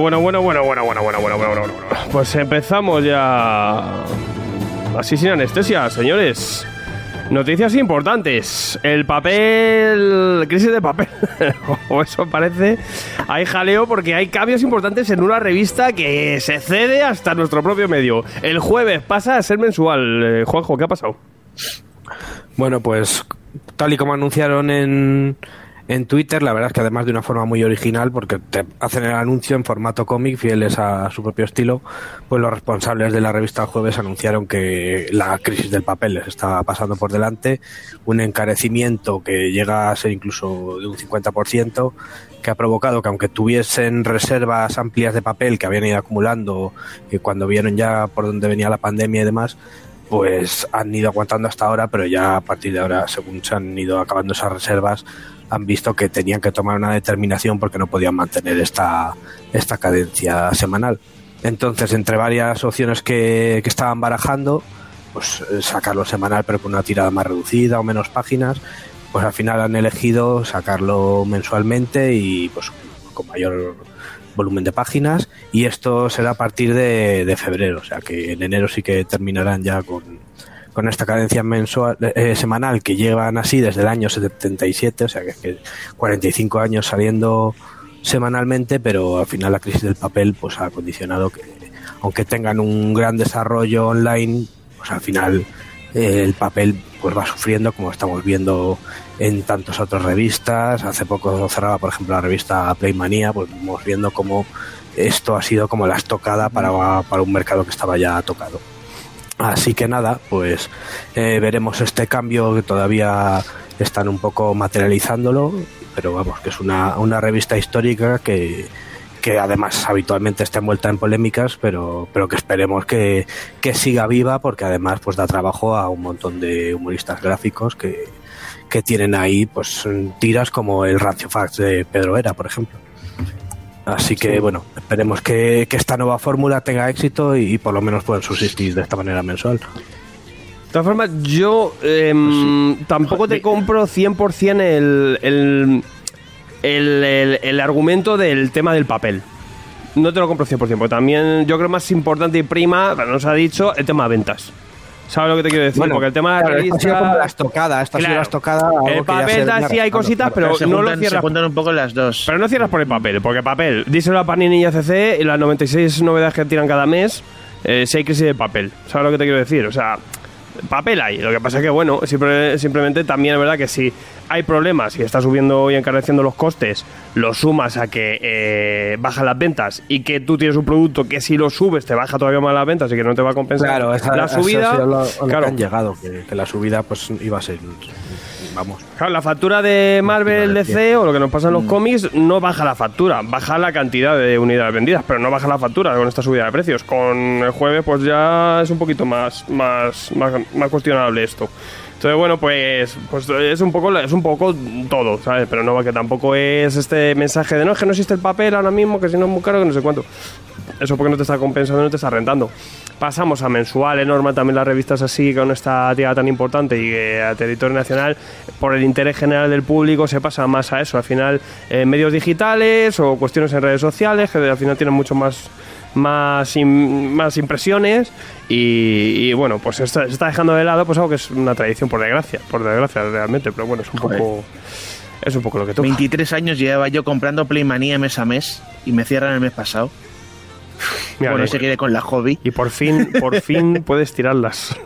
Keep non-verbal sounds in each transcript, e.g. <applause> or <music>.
bueno, bueno, bueno, bueno, bueno, bueno, bueno, bueno, bueno. Pues empezamos ya. Así sin anestesia, señores. Noticias importantes. El papel. Crisis de papel. <laughs> o eso parece. Hay jaleo porque hay cambios importantes en una revista que se cede hasta nuestro propio medio. El jueves pasa a ser mensual. Eh, Juanjo, ¿qué ha pasado? Bueno, pues tal y como anunciaron en, en Twitter, la verdad es que además de una forma muy original, porque te hacen el anuncio en formato cómic, fieles a su propio estilo, pues los responsables de la revista Jueves anunciaron que la crisis del papel les estaba pasando por delante, un encarecimiento que llega a ser incluso de un 50%, que ha provocado que aunque tuviesen reservas amplias de papel que habían ido acumulando y cuando vieron ya por dónde venía la pandemia y demás, pues han ido aguantando hasta ahora, pero ya a partir de ahora, según se han ido acabando esas reservas, han visto que tenían que tomar una determinación porque no podían mantener esta, esta cadencia semanal. Entonces, entre varias opciones que, que estaban barajando, pues eh, sacarlo semanal pero con una tirada más reducida o menos páginas, pues al final han elegido sacarlo mensualmente y pues con mayor volumen de páginas y esto será a partir de, de febrero, o sea que en enero sí que terminarán ya con, con esta cadencia mensual, eh, semanal que llevan así desde el año 77, o sea que, es que 45 años saliendo semanalmente, pero al final la crisis del papel pues ha condicionado que aunque tengan un gran desarrollo online, pues al final eh, el papel pues va sufriendo como estamos viendo en tantas otras revistas. Hace poco cerraba, por ejemplo, la revista Playmania, pues vamos viendo cómo esto ha sido como la estocada para, para un mercado que estaba ya tocado. Así que nada, pues eh, veremos este cambio que todavía están un poco materializándolo, pero vamos, que es una, una revista histórica que, que además habitualmente está envuelta en polémicas, pero, pero que esperemos que, que siga viva porque además pues da trabajo a un montón de humoristas gráficos que, que tienen ahí pues tiras como el Rancio Fax de Pedro Vera, por ejemplo. Así que bueno, esperemos que, que esta nueva fórmula tenga éxito y, y por lo menos puedan subsistir de esta manera mensual. De todas formas, yo em, tampoco te compro 100% el, el, el, el- el argumento del tema del papel. No te lo compro 100%, porque también yo creo más importante y prima, nos ha dicho, el tema de ventas. ¿Sabes lo que te quiero decir? Bueno, porque el tema de la claro, esta ha sido revista- como la estocada, esta ha sido Claro. la estocada. algo El papel se da- sí hay cositas, claro. pero se, no lo juntan, se cierras. juntan un poco las dos. Pero no cierras por el papel, porque papel, díselo a Panini y ACC y las 96 novedades que tiran cada mes, eh, si hay crisis de papel. ¿Sabes lo que te quiero decir? O sea, papel hay. Lo que pasa es que, bueno, simplemente también es verdad que si hay problemas y está subiendo y encareciendo los costes, lo sumas a que eh, bajan las ventas y que tú tienes un producto que si lo subes te baja todavía más las ventas y que no te va a compensar Claro, esa, la subida. claro, que han llegado, que, que la subida pues iba a ser, vamos, Claro, la factura de Marvel DC o lo que nos pasa en los cómics no baja la factura, baja la cantidad de unidades vendidas, pero no baja la factura con esta subida de precios. Con el jueves pues ya es un poquito más más, más, más cuestionable esto. Entonces bueno, pues pues es un poco es un poco todo, ¿sabes? Pero no que tampoco es este mensaje de no es que no existe el papel ahora mismo, que si no es muy caro, que no sé cuánto. Eso porque no te está compensando, no te está rentando. Pasamos a mensual, es normal también las revistas así, con esta tirada tan importante y que a territorio nacional, por el interés general del público, se pasa más a eso. Al final, eh, medios digitales o cuestiones en redes sociales, que al final tienen mucho más más, más impresiones y, y, bueno, pues está- se está dejando de lado pues algo que es una tradición por desgracia, por desgracia realmente, pero bueno, es un Joder. poco es un poco lo que toca. 23 años llevaba yo comprando Playmanía mes a mes y me cierran el mes pasado. Mira, bueno, se quiere con la hobby. y por fin, por fin <laughs> puedes tirarlas.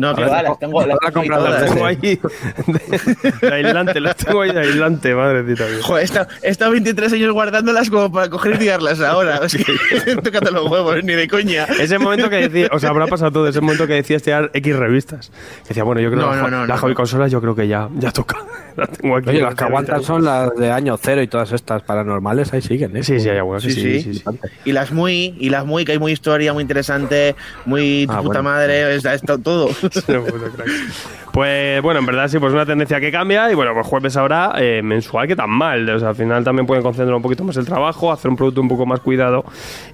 No, que va, las tengo, las Ahora tengo ahí comprar las. <laughs> Las tengo ahí de, de aislante, las tengo ahí de aislante, madrecita mía. Joder, he estado, he estado 23 años guardándolas como para coger y tirarlas ahora. Es que <laughs> los huevos, ni de coña. Ese momento que decía, o sea, habrá pasado todo, ese momento que decías tirar X revistas. Que decía, bueno, yo creo No, que no, no, la no, hobby consolas yo creo que ya, ya toca. <laughs> Las tengo aquí. Oye, las que aguantan son las de año cero y todas estas paranormales, ahí siguen, ¿eh? Sí, sí, hay algunas, sí, Sí, sí, sí. sí, sí. Y las muy, y las muy, que hay muy historia, muy interesante, muy Ah, puta bueno. madre, es- es to- todo todo. <laughs> Pues bueno, en verdad sí, pues una tendencia que cambia y bueno, pues jueves ahora eh, mensual que tan mal. O sea, al final también pueden concentrar un poquito más el trabajo, hacer un producto un poco más cuidado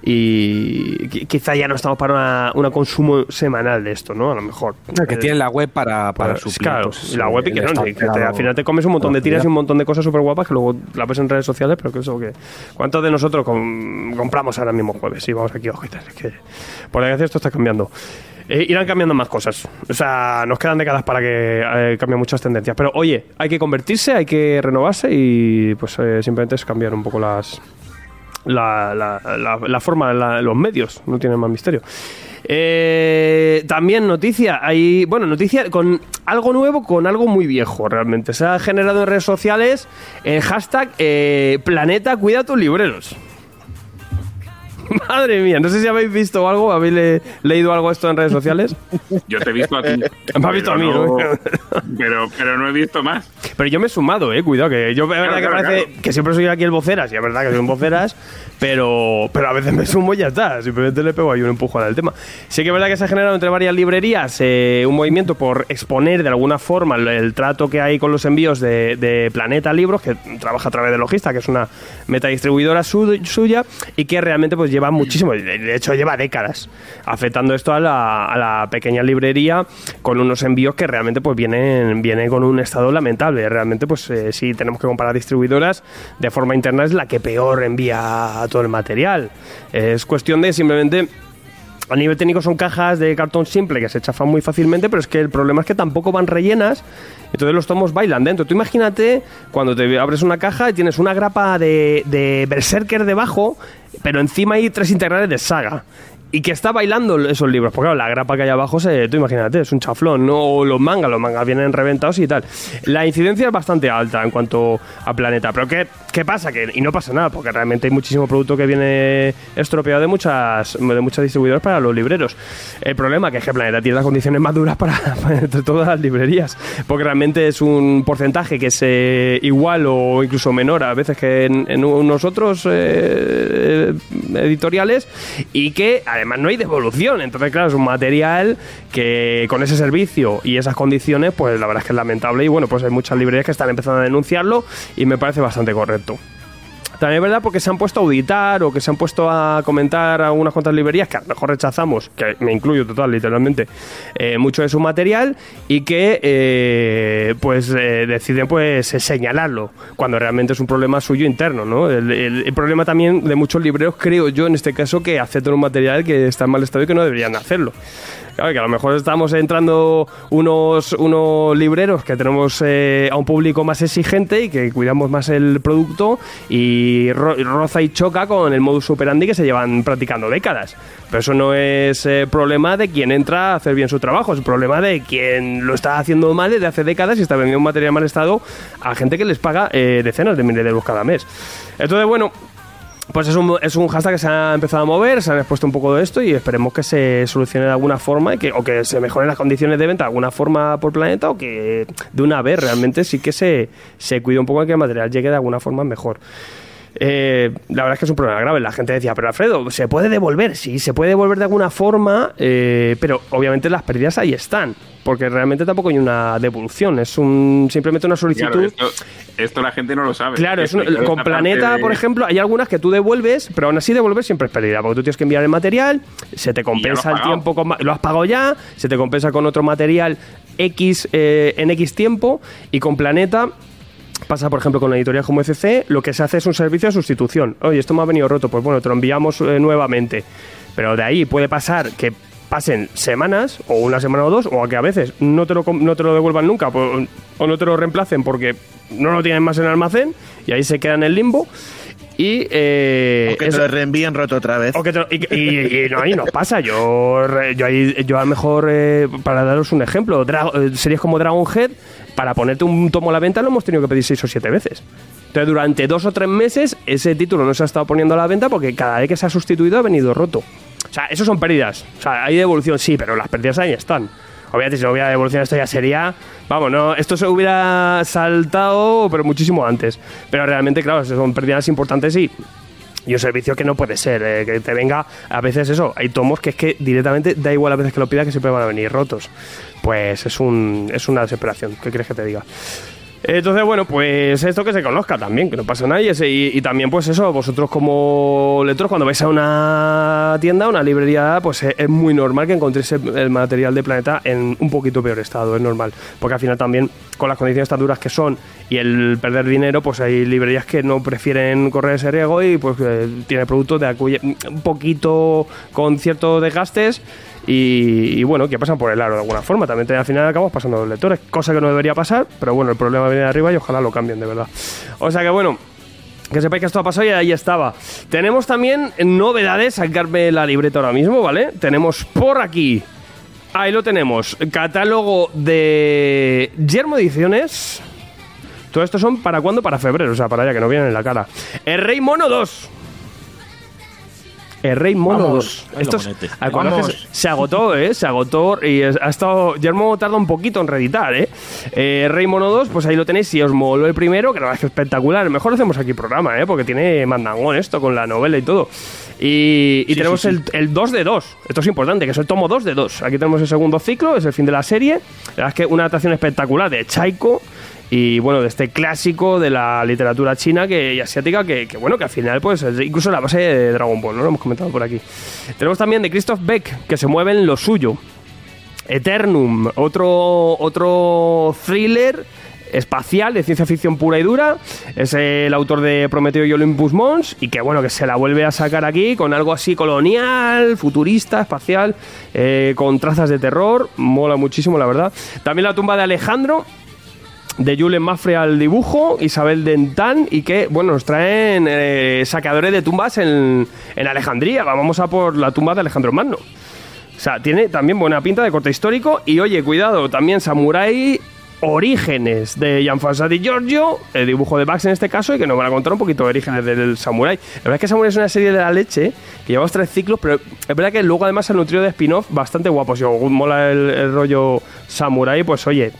y quizá ya no estamos para un consumo semanal de esto, ¿no? A lo mejor. que eh, tienen la web para, para, suplir, Claro, pues, y la web y que, no, que al final te comes un montón de tiras y un montón de cosas súper guapas que luego la ves en redes sociales, pero que eso que... ¿Cuántos de nosotros compramos ahora mismo jueves? Sí, vamos aquí, ojitas, es que por desgracia esto está cambiando. Eh, irán cambiando más cosas. O sea, nos quedan décadas para que eh, cambien muchas tendencias. Pero oye, hay que convertirse, hay que renovarse y pues eh, simplemente es cambiar un poco las la, la, la, forma, los medios. No tienen más misterio. también noticia, hay, bueno, noticia con algo nuevo, con algo muy viejo realmente. Se ha generado en redes sociales el hashtag Planeta Cuida tus libreros. <laughs> Madre mía, no sé si habéis visto algo, habéis leído algo esto en redes sociales. Yo te he visto a ti. <laughs> Me has visto a mí, ¿no? pero, pero no he visto más. Pero yo me he sumado, eh, cuidado, que yo es verdad que parece que siempre soy aquí el voceras, y es verdad que soy un voceras, pero, pero a veces me sumo y ya está, simplemente le pego ahí un empujón al tema. Sí que es verdad que se ha generado entre varias librerías eh, un movimiento por exponer de alguna forma el, trato que hay con los envíos de, Planeta Libros, que trabaja a través de Logista, que es una meta distribuidora suya, y que realmente pues lleva muchísimo, de hecho lleva décadas afectando esto a la, a la pequeña librería con unos envíos que realmente pues vienen, vienen con un estado lamentable. Realmente pues eh, si tenemos que comparar distribuidoras, de forma interna es la que peor envía todo el material. Es cuestión de simplemente a nivel técnico son cajas de cartón simple que se chafan muy fácilmente, pero es que el problema es que tampoco van rellenas, entonces los tomos bailan dentro. Tú imagínate cuando te abres una caja y tienes una grapa de, de Berserker debajo, pero encima hay tres integrales de saga y que está bailando esos libros. Porque claro, la grapa que hay abajo, se, tú imagínate, es un chaflón, ¿no? O los mangas, los mangas vienen reventados y tal. La incidencia es bastante alta en cuanto a planeta. Pero ¿qué, qué pasa? Que, y no pasa nada, porque realmente hay muchísimo producto que viene estropeado de muchas, de muchas distribuidoras para los libreros. El problema que es que Planeta tiene las condiciones más duras para, <laughs> entre todas las librerías. Porque realmente es un porcentaje que es eh, igual o incluso menor a veces que en, en unos otros eh, editoriales y que además además no hay devolución. Entonces, claro, es un material que con ese servicio y esas condiciones, pues la verdad es que es lamentable. Y bueno, pues hay muchas librerías que están empezando a denunciarlo y me parece bastante correcto. También es verdad porque se han puesto a auditar o que se han puesto a comentar algunas cuantas librerías que a lo mejor rechazamos, que me incluyo total, literalmente, eh, mucho de su material y que eh, pues eh, deciden pues señalarlo cuando realmente es un problema suyo interno, ¿no? El, problema también de muchos libreros, creo yo, en este caso, que aceptan un material que está en mal estado y que no deberían hacerlo. Claro, que a lo mejor estamos entrando unos, unos libreros que tenemos eh, a un público más exigente y que cuidamos más el producto y roza y choca con el modus operandi que se llevan practicando décadas. Pero eso no es eh, problema de quien entra a hacer bien su trabajo, es problema de quien lo está haciendo mal desde hace décadas y está vendiendo un material mal estado a gente que les paga eh, decenas de miles de euros cada mes. Entonces, bueno, pues es un, es un hashtag que se ha empezado a mover, se han expuesto un poco de esto y esperemos que se solucione de alguna forma y que, o que se mejoren las condiciones de venta de alguna forma por planeta o que de una vez realmente sí que se, se cuide un poco de que el material llegue de alguna forma mejor. Eh, la verdad es que es un problema grave. La gente decía, pero Alfredo, ¿se puede devolver? Sí, se puede devolver de alguna forma, eh, pero obviamente las pérdidas ahí están, porque realmente tampoco hay una devolución, es un simplemente una solicitud. esto, la gente no lo sabe. Claro, con Planeta, por ejemplo, hay algunas que tú devuelves, pero aún así devolver siempre es pérdida, porque tú tienes que enviar el material, se te compensa el tiempo, lo has pagado ya, se te compensa con otro material X eh, en X tiempo, y con Planeta Pasa, por ejemplo, con la editorial como ECC, lo que se hace es un servicio de sustitución. Oye, esto me ha venido roto, pues bueno, te lo enviamos eh, nuevamente. Pero de ahí puede pasar que pasen semanas, o una semana o dos, o que a veces no te lo, no te lo devuelvan nunca, o no te lo reemplacen porque no lo tienen más en el almacén, y ahí se queda en el limbo. Y, eh, o que te lo reenvíen roto otra vez. y, no, ahí nos pasa. Yo, yo, yo a lo mejor, eh, para daros un ejemplo, eh, series como Dragonhead, para ponerte un tomo a la venta lo hemos tenido que pedir seis o siete veces. Entonces, durante dos o tres meses, ese título no se ha estado poniendo a la venta porque cada vez que se ha sustituido ha venido roto. O sea, eso son pérdidas. O sea, hay devolución, sí, pero las pérdidas ahí están. Obviamente, si no hubiera devolución, esto ya sería. Vamos, no, esto se hubiera saltado, pero muchísimo antes. Pero realmente, claro, son pérdidas importantes y y un servicio que no puede ser, eh, que te venga, a veces eso, hay tomos que es que directamente da igual a veces que lo pidas que siempre van a venir rotos. Pues es, un, es una desesperación, ¿qué quieres que te diga? Entonces, bueno, pues esto que se conozca también, que no pasa nada. Y, y- también, pues eso, vosotros como lectores, cuando vais a una tienda, una librería, pues es, es muy normal que encontréis el material de Planeta en un poquito peor estado, es normal. Porque al final también, con las condiciones tan duras que son y el perder dinero, pues hay librerías que no prefieren correr ese riesgo y pues eh, tiene productos de acuye- un poquito con ciertos desgastes y, y, bueno, que pasan por el aro de alguna forma. También al final acabamos pasando los lectores, cosa que no debería pasar, pero bueno, el problema viene de arriba y ojalá lo cambien de verdad. O sea que bueno. Que sepáis que esto ha pasado y ahí estaba. Tenemos también novedades, sacarme la libreta ahora mismo, ¿vale? Tenemos por aquí, ahí lo tenemos, catálogo de Yermo Ediciones. Todo esto son para cuándo? Para febrero, o sea, para allá que no vienen en la cara. El Rey Mono 2. El Rey Mono Vamos. 2. Ay, Esto lo es- monete. acordaos que Vamos. se- se agotó, ¿eh? Se agotó y ha estado. Yermo tarda un poquito en reeditar, ¿eh? eh Rey Mono 2, pues ahí lo tenéis. Si os moló el primero, que la verdad es espectacular. Mejor hacemos aquí programa, ¿eh? Porque tiene mandangón esto con la novela y todo. Y, y Sí, tenemos sí, sí. El, el 2 de 2. Esto es importante, que es el tomo 2 de 2. Aquí tenemos el segundo ciclo, es el fin de la serie. La verdad es que una adaptación espectacular de Chaiko. Y bueno, de este clásico de la literatura china que, y asiática, que, bueno, que al final, pues, es incluso la base de Dragon Ball, ¿no? Lo hemos comentado por aquí. Tenemos también de Christoph Beck, que se mueve en lo suyo. Eternum, otro, otro thriller espacial de ciencia ficción pura y dura. Es el autor de Prometeo y Olympus Mons y que bueno, que se la vuelve a sacar aquí con algo así colonial, futurista, espacial, eh, con trazas de terror. Mola muchísimo, la verdad. También la tumba de Alejandro, de Julen Mafre al dibujo, Isabel Dentán y que, bueno, nos traen eh, saqueadores de tumbas en, en Alejandría. Vamos a por la tumba de Alejandro Magno. O sea, tiene también buena pinta de corte histórico. Y oye, cuidado, también Samurai Orígenes de Gianfranco Giorgio, el dibujo de Bax en este caso, y que nos van a contar un poquito de orígenes del Samurai. La verdad es que Samurai es una serie de la leche, que llevamos tres ciclos, pero es verdad que luego además se ha nutrido de spin-off bastante guapos. Si os mola el, el rollo Samurai, pues oye,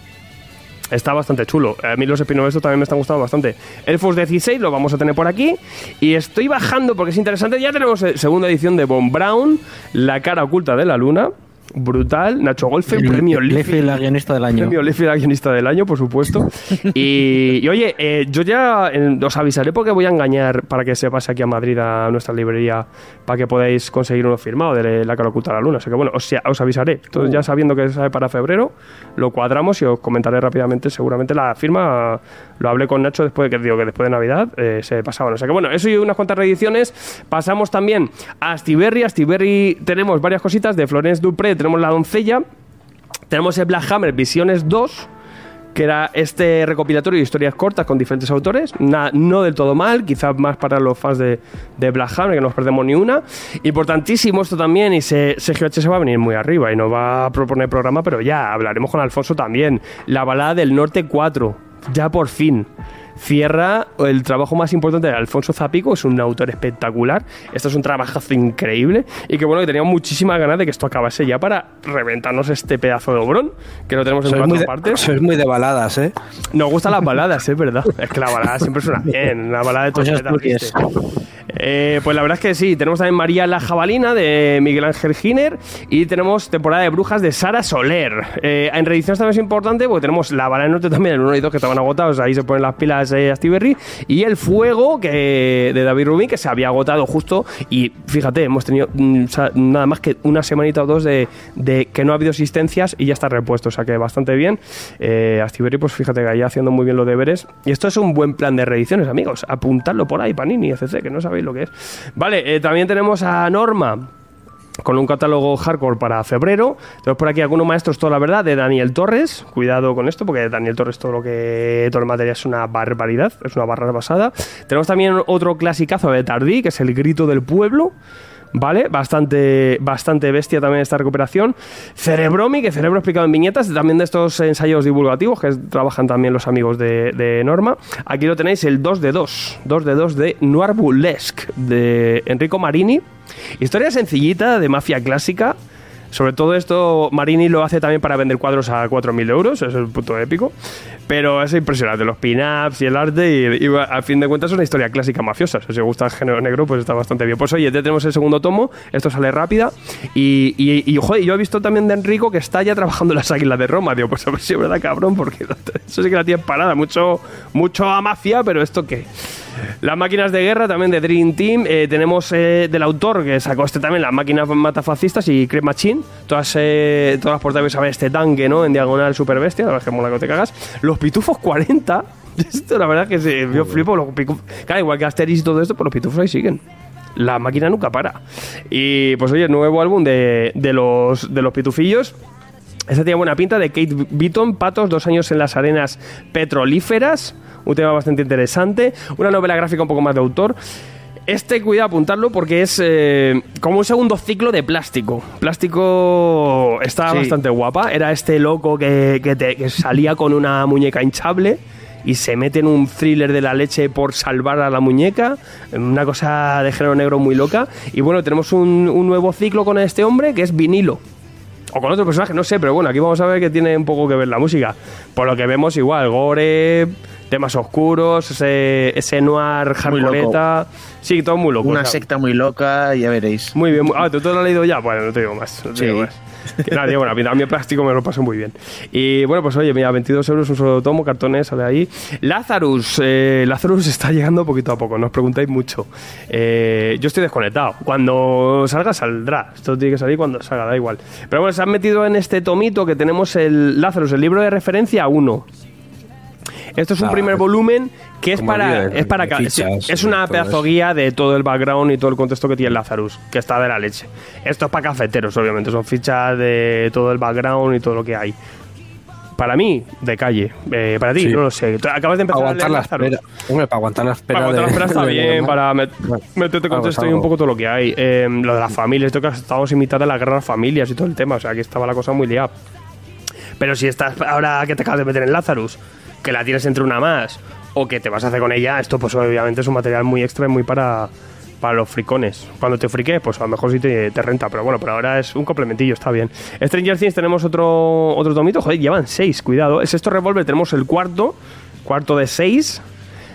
Está bastante chulo. A mí los estos también me están gustando bastante. Elfos 16 lo vamos a tener por aquí. Y estoy bajando porque es interesante. Ya tenemos eh, segunda edición de Von Brown, La cara oculta de la luna. Brutal. Nacho Golfe, premio Lefi, Liffey. la guionista del año. Premio Liffey, la guionista del año, por supuesto. <laughs> y, y, oye, eh, yo ya os avisaré porque voy a engañar para que se pase aquí a Madrid a nuestra librería para que podáis conseguir uno firmado de La cara oculta la luna. Así que bueno, os, os avisaré. Entonces, ya sabiendo que sale para febrero, lo cuadramos y os comentaré rápidamente. Seguramente la firma lo hablé con Nacho después de que digo que después de Navidad eh, se pasaban. O sea que bueno, eso y unas cuantas reediciones. Pasamos también a Astiberri. Astiberri tenemos varias cositas de Florence Dupré, tenemos La Doncella, tenemos el Black Hammer Visiones 2 que era este recopilatorio de historias cortas con diferentes autores, Na- no del todo mal, quizás más para los fans de, de Black Hammer, que no nos perdemos ni una. Importantísimo esto también, y se, Sergio H se va a venir muy arriba y nos va a proponer programa, pero ya hablaremos con Alfonso también. La balada del Norte 4, ya por fin. Cierra el trabajo más importante de Alfonso Zapico, es un autor espectacular. Esto es un trabajazo increíble y que bueno, que teníamos muchísimas ganas de que esto acabase ya para reventarnos este pedazo de obrón que lo tenemos en Sois cuatro de, partes. sois muy de baladas, ¿eh? Nos gustan las baladas, es verdad. Es que la balada siempre suena bien. La balada de turbias. ¿viste? Eh, pues la verdad es que sí. Tenemos también María la Jabalina de Miguel Ángel Giner y tenemos temporada de brujas de Sara Soler. Eh, en reediciones también es importante porque tenemos la balada del norte también, el 1 y 2 que estaban agotados. Ahí se ponen las pilas de Astiberri. Y el fuego que, de David Rubin que se había agotado justo. Y fíjate, hemos tenido mm, nada más que una semanita o dos de, de que no ha habido asistencias y ya está repuesto. O sea que bastante bien. Eh, Astiberri, pues fíjate que ahí haciendo muy bien los deberes. Y esto es un buen plan de reediciones, amigos. Apuntadlo por ahí, Panini, etc., que no sabéis lo que es. Vale, eh, también tenemos a Norma con un catálogo hardcore para febrero. Tenemos por aquí algunos maestros, toda la verdad, de Daniel Torres. Cuidado con esto, porque Daniel Torres todo lo que todo el material es una barbaridad, es una barra basada. Tenemos también otro clasicazo de Tardí, que es El Grito del Pueblo. ¿Vale? Bastante, bastante bestia también esta recuperación. Cerebromi, que Cerebro explicado en viñetas, también de estos ensayos divulgativos que trabajan también los amigos de, de Norma. Aquí lo tenéis, el 2 de 2. 2 de 2 de Noir Burlesque, de Enrico Marini. Historia sencillita de mafia clásica Sobre todo esto, Marini lo hace también para vender cuadros a 4.000 euros, es el punto épico. Pero es impresionante, los pin-ups y el arte, y, y a fin de cuentas es una historia clásica mafiosa. Si os gusta el género negro, pues está bastante bien. Pues oye, ya tenemos el segundo tomo, esto sale rápida. Y, y, y, yo he visto también de Enrico que está ya trabajando las águilas de Roma. Digo, pues a ver si es verdad, cabrón, porque <laughs> eso sí que la tiene parada. Mucho, mucho a mafia, pero esto qué. Las máquinas de guerra también de Dream Team. Eh, tenemos eh, del autor que sacó este también, las máquinas matafascistas y Crep Machine. Todas, eh, todas a ver este tanque, ¿no? En diagonal super bestia, la verdad es que mola que te cagas. Los pitufos 40. <laughs> Esto, la verdad que sí, yo flipo. Los pitufos. Claro, igual que Asterix y todo esto, pero los pitufos ahí siguen. La máquina nunca para. Y pues oye, nuevo álbum de, de, los, de los pitufillos. Esta tiene buena pinta de Kate Beaton, Patos, dos años en las arenas petrolíferas. Un tema bastante interesante. Una novela gráfica un poco más de autor. Este, cuidado apuntarlo porque es eh, como un segundo ciclo de plástico. Plástico está sí. bastante guapa. Era este loco que, que, te, que salía con una muñeca hinchable y se mete en un thriller de la leche por salvar a la muñeca. Una cosa de género negro muy loca. Y bueno, tenemos un, un nuevo ciclo con este hombre que es vinilo o con otro personaje, no sé, pero bueno, aquí vamos a ver que tiene un poco que ver la música. Por lo que vemos, igual, gore, temas oscuros, ese, ese noir hardcoreta. Sí, todo muy loco. Una secta muy loca, ya veréis. Muy bien. Ah, ¿tú, ¿tú lo has leído ya? Bueno, no te digo más. No te sí. digo más. <laughs> Nada, digo, bueno, a mí el plástico me lo paso muy bien. Y bueno, pues oye, mira, 22 euros un solo tomo, cartones, sale ahí. Lazarus, eh, Lazarus está llegando poquito a poco, no os preguntáis mucho. Eh, yo estoy desconectado. Cuando salga, saldrá. Esto tiene que salir cuando salga, da igual. Pero bueno, se han metido en este tomito que tenemos el Lazarus, el libro de referencia 1. Esto es un ah, primer volumen que es para, de, es para fichas, es una pedazo guía de todo el background y todo el contexto que tiene Lazarus, que está de la leche. Esto es para cafeteros, obviamente, son fichas de todo el background y todo lo que hay. Para mí, de calle. Eh, para ti, sí. no lo sé. Acabas de empezar aguantar a la espera. Hombre, para aguantar la espera. Para aguantar la espera está <laughs> bien, para met bueno, meterte contexto y un poco todo lo que hay. Eh, lo de las familias, esto que mitad de la guerra de las familias y todo el tema. O sea, aquí estaba la cosa muy liada. Pero si estás ahora que te acabas de meter en Lazarus, que la tienes entre una más o que te vas a hacer con ella, esto pues obviamente es un material muy extra y muy para, para los fricones. Cuando te friques, pues a lo mejor sí te, te, renta, pero bueno, por ahora es un complementillo, está bien. Stranger Things tenemos otro, otro tomito, joder, llevan seis, cuidado. Es esto Revolver, tenemos el cuarto, cuarto de seis.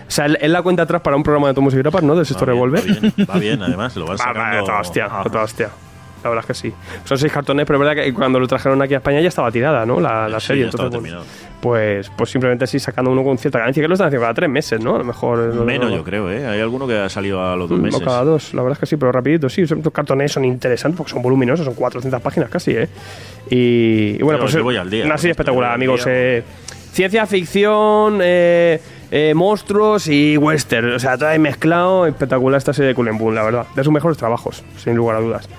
O sea, él la cuenta atrás para un programa de tomos y grapas, ¿no? De Sexto Revolver. Va bien, va bien, además, lo van <laughs> va, sacando... Va, toda hostia, toda hostia. La verdad es que sí. Son seis cartones, pero es verdad que cuando lo trajeron aquí a España ya estaba tirada, ¿no? La, la sí, serie. Entonces, terminado. pues, pues simplemente así sacando uno con cierta cadencia, que lo están haciendo cada tres meses, ¿no? A lo mejor. Menos, no, yo creo, ¿eh? Hay alguno que ha salido a los dos mm, meses. O cada dos, la verdad es que sí, pero rapidito, sí. Los cartones son interesantes porque son voluminosos, son 400 páginas casi, ¿eh? Y, y bueno, pues. voy al día, Una serie espectacular, amigos. día. Eh, ciencia ficción, eh, eh, monstruos y western. O sea, todo ahí mezclado. Espectacular esta serie de Cullen Boom, la verdad. De sus mejores trabajos, sin lugar a dudas.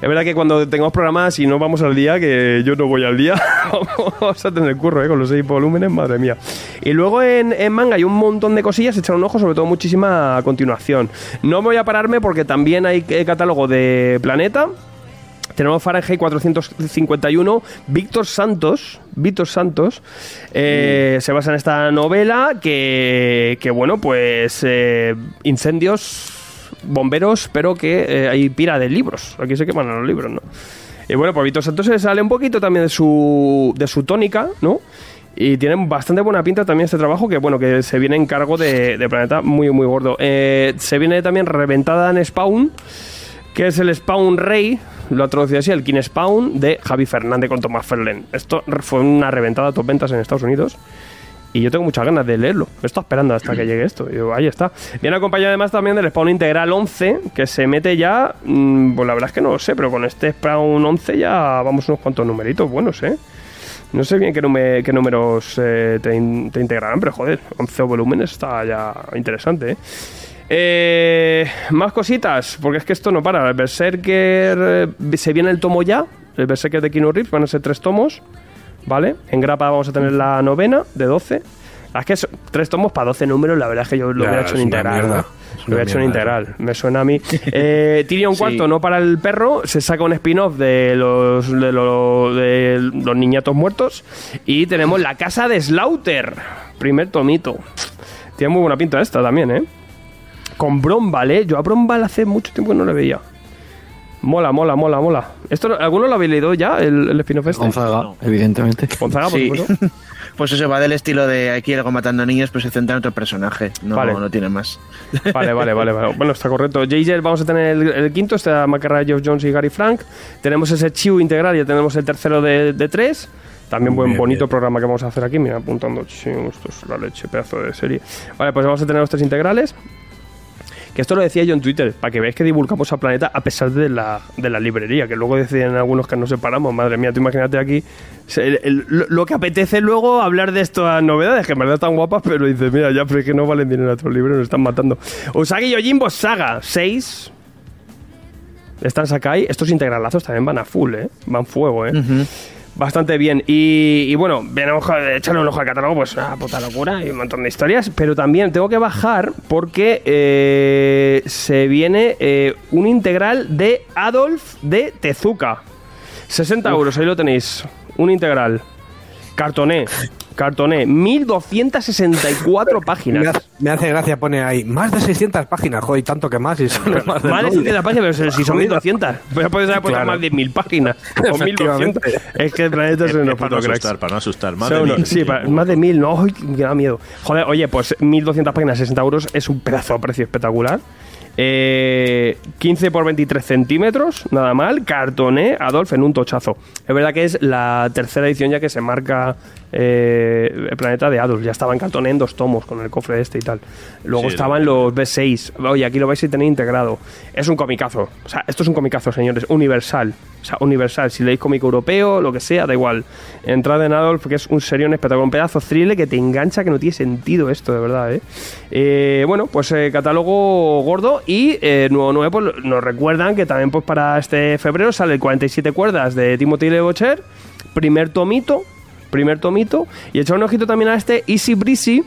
Es verdad que cuando tengamos programas y no vamos al día, que yo no voy al día, <laughs> vamos a tener curro, ¿eh? Con los seis volúmenes, madre mía. Y luego en, en, manga hay un montón de cosillas, echar un ojo, sobre todo muchísima a continuación. No voy a pararme porque también hay catálogo de Planeta. Tenemos Fahrenheit 451. Víctor Santos, Víctor Santos, eh, mm. se basa en esta novela que, que bueno, pues eh, incendios bomberos, pero que eh, hay pira de libros. Aquí se queman los libros, ¿no? Y bueno, pues Víctor Santos se sale un poquito también de su, de su tónica, ¿no? Y tienen bastante buena pinta también este trabajo, que bueno, que se viene en cargo de, de Planeta muy, muy gordo. Eh, se viene también reventada en Spawn, que es el Spawn Rey, lo ha traducido así, el King Spawn de Javi Fernández con Tomás Ferlen. Esto fue una reventada top ventas en Estados Unidos. Y yo tengo muchas ganas de leerlo. Me estoy esperando hasta que llegue esto. Y digo, ahí está. Viene acompañado además también del Spawn Integral 11, que se mete ya. Mmm, pues la verdad es que no lo sé, pero con este Spawn 11 ya vamos unos cuantos numeritos buenos, ¿eh? No sé bien qué, nume qué números eh, te, te, integrarán, pero joder, 11 volúmenes está ya interesante, ¿eh? Eh, más cositas, porque es que esto no para. El Berserker eh, se viene el tomo ya. El Berserker de Kino Reeves van a ser tres tomos. ¿Vale? En grapa vamos a tener la novena de 12. Es que son tres tomos para 12 números, la verdad es que yo lo Ya, hubiera hecho en integral. ¿no? Lo hubiera hecho en integral. Me suena a mí. <laughs> Eh, Tyrion Sí. cuarto, no para el perro. Se saca un spin-off de los, de, lo- de los niñatos muertos. Y tenemos la casa de Slaughter. Primer tomito. Tiene muy buena pinta esta también, ¿eh? Con Brombal, ¿eh? Yo a Brombal hace mucho tiempo que no le veía. Mola, mola, mola, mola. ¿Esto, ¿Alguno lo habéis leído ya, el, el spin-off este? Gonzaga, evidentemente. Gonzaga, por Sí. supuesto. <laughs> Pues eso va del estilo de aquí algo matando niños, pero se centra en otro personaje. No, Vale. no tiene más. <laughs> Vale, vale, vale, vale. Bueno, está correcto. JJ vamos a tener el, el quinto, está McCarra, Geoff Jones y Gary Frank. Tenemos ese Chiu integral, ya tenemos el tercero de, de tres. También buen Bien, bonito bien. programa que vamos a hacer aquí. Mira, apuntando. Chiu, esto es la leche, pedazo de serie. Vale, pues vamos a tener los tres integrales. Que esto lo decía yo en Twitter, para que veáis que divulgamos a Planeta a pesar de la, de la librería, que luego decían algunos que nos separamos. Madre mía, tú imagínate aquí lo- que apetece luego hablar de estas novedades, que en verdad están guapas, pero dices, mira, ya, pero es que no valen dinero otros libros, nos están matando. Usagi Yojimbo Saga 6. Están Sakai. Estos integralazos también van a full, ¿eh? Van fuego, ¿eh? Bastante bien. Y, y bueno, venimos a echarle un ojo al catálogo, pues una puta locura y un montón de historias. Pero también tengo que bajar porque eh, se viene eh, un integral de Adolf de Tezuka. 60 euros, ahí lo tenéis. Un integral. Cartoné. Cartoné. 1264 <laughs> Me páginas. hace, me hace gracia, pone ahí, más de 600 páginas, joder, y tanto que más, y son más, del Más de doble. 600 páginas, pero si son <laughs> Jodido. 1200. Pues ya puedes haber puesto Claro. más de 1000 páginas. <laughs> O 1200. Efectivamente. Es que el planeta es unos para putos cracks. asustar, para no asustar. Más Son de unos- mil. sí, pa- más de 1000, no, ay, que da miedo. Joder, oye, pues 1200 páginas, 60 euros es un pedazo de precio espectacular. Eh, 15 por 23 centímetros, nada mal. Cartoné Adolf en un tochazo. Es verdad que es la tercera edición ya que se marca eh, el planeta de Adolf. Ya estaba en cartoné en dos tomos con el cofre este y tal. Luego Sí, estaban los B6. Oye, aquí lo vais a tener integrado. Es un comicazo. O sea, esto es un comicazo, señores. Universal. O sea, universal. Si leéis cómic europeo, lo que sea, da igual. Entrad en Adolf, que es un serión espectacular. Un pedazo thriller que te engancha, que no tiene sentido esto, de verdad, ¿eh? Eh, bueno, pues eh, catálogo gordo. Y eh, nuevo 9, pues nos recuerdan que también pues para este febrero sale el 47 cuerdas de Timothy Le Bocher. Primer tomito. Primer tomito. Y echar un ojito también a este Easy Breezy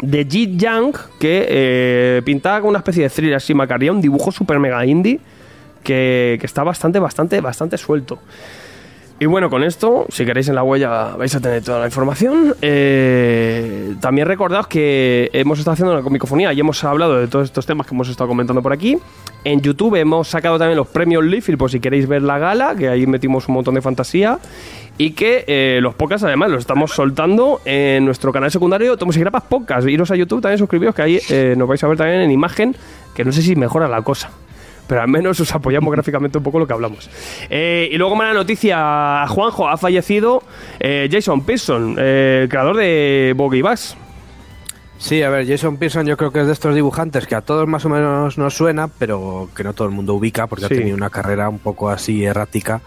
de Jit Young, que eh, pintaba como una especie de thriller así macaría, un dibujo super mega indie que, que está bastante, bastante, bastante suelto. Y bueno, con esto, si queréis en la huella vais a tener toda la información. Eh, también recordaos que hemos estado haciendo una comicofonía y hemos hablado de todos estos temas que hemos estado comentando por aquí. En YouTube hemos sacado también los premios Liefeld, por si queréis ver la gala, que ahí metimos un montón de fantasía. Y que eh, los podcasts además los estamos soltando en nuestro canal secundario Tomos y Grapas Podcast. Iros a YouTube también, suscribiros, que ahí eh, nos vais a ver también en imagen, que no sé si mejora la cosa pero al menos os apoyamos <laughs> gráficamente un poco lo que hablamos. Eh, y luego mala noticia, Juanjo, ha fallecido eh, Jason Pearson, eh, el creador de Bogey Bass. Sí, a ver, Jason Pearson yo creo que es de estos dibujantes que a todos más o menos nos suena, pero que no todo el mundo ubica porque Sí. ha tenido una carrera un poco así errática.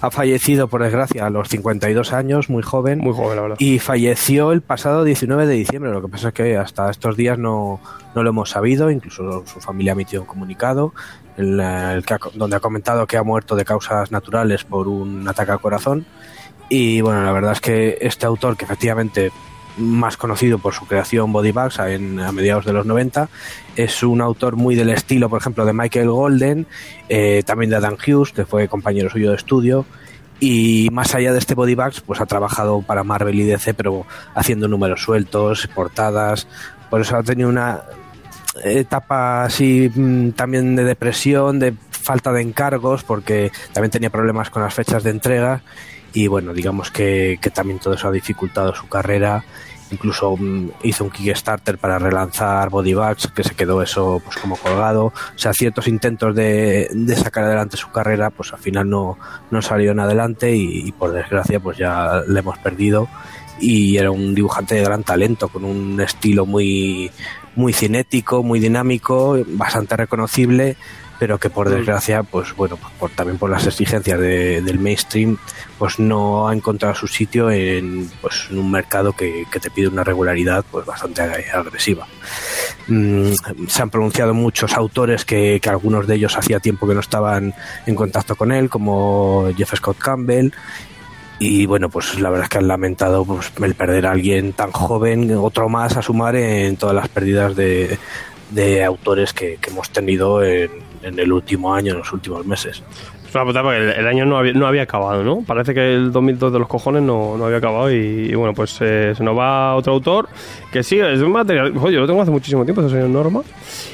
Ha fallecido, por desgracia, a los 52 años, muy joven. Muy joven, la verdad. Y falleció el pasado 19 de diciembre. Lo que pasa es que hasta estos días no, no lo hemos sabido. Incluso su familia ha emitido un comunicado en el que ha donde ha comentado que ha muerto de causas naturales por un ataque al corazón. Y bueno, la verdad es que este autor, que efectivamente más conocido por su creación Body Bags a, en- a mediados de los 90, es un autor muy del estilo, por ejemplo, de Michael Golden, eh, también de Dan Hughes, que fue compañero suyo de estudio. Y más allá de este Body Bags, pues ha trabajado para Marvel y DC, pero haciendo números sueltos, portadas. Por eso ha tenido una etapa así mm, también de depresión, de falta de encargos, porque también tenía problemas con las fechas de entrega. Y bueno, digamos que, que también todo eso ha dificultado su carrera. Incluso mm, hizo un Kickstarter para relanzar Body Bags, que se quedó eso pues como colgado. O sea, ciertos intentos de, sacar adelante su carrera, pues al final no, no salieron adelante y, y por desgracia pues ya le hemos perdido. Y era un dibujante de gran talento, con un estilo muy, muy cinético, muy dinámico, bastante reconocible, pero que por desgracia, pues bueno, pues por, también por las exigencias de- del mainstream, pues no ha encontrado su sitio en, pues, en un mercado que, que te pide una regularidad pues bastante ag- agresiva. Mm, se han pronunciado muchos autores que, que algunos de ellos hacía tiempo que no estaban en contacto con él, como Jeff Scott Campbell, y bueno, pues la verdad es que han lamentado pues, el perder a alguien tan joven, otro más a sumar en todas las pérdidas de, de autores que, que hemos tenido en, en el último año, en los últimos meses. Es una putada porque el, el año no había, no había acabado, ¿no? Parece que el 2002 de los cojones no, no había acabado y, y bueno, pues eh, se nos va otro autor que sí, es un material... Oye, yo lo tengo hace muchísimo tiempo, ese señor Norma.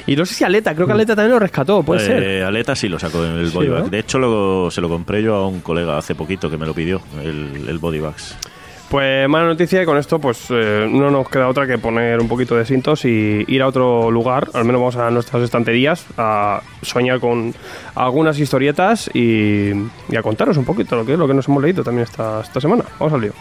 Y no sé si Aleta, creo que Aleta también lo rescató, puede ser. Eh, Aleta sí lo sacó en el Sí, bodyback. ¿no? De hecho, lo- se lo compré yo a un colega hace poquito que me lo pidió, el, el bodybags. Pues mala noticia y con esto pues eh, no nos queda otra que poner un poquito de cintos y ir a otro lugar, al menos vamos a nuestras estanterías a soñar con algunas historietas y, a contaros un poquito lo que es lo que nos hemos leído también esta, esta semana. Vamos al lío.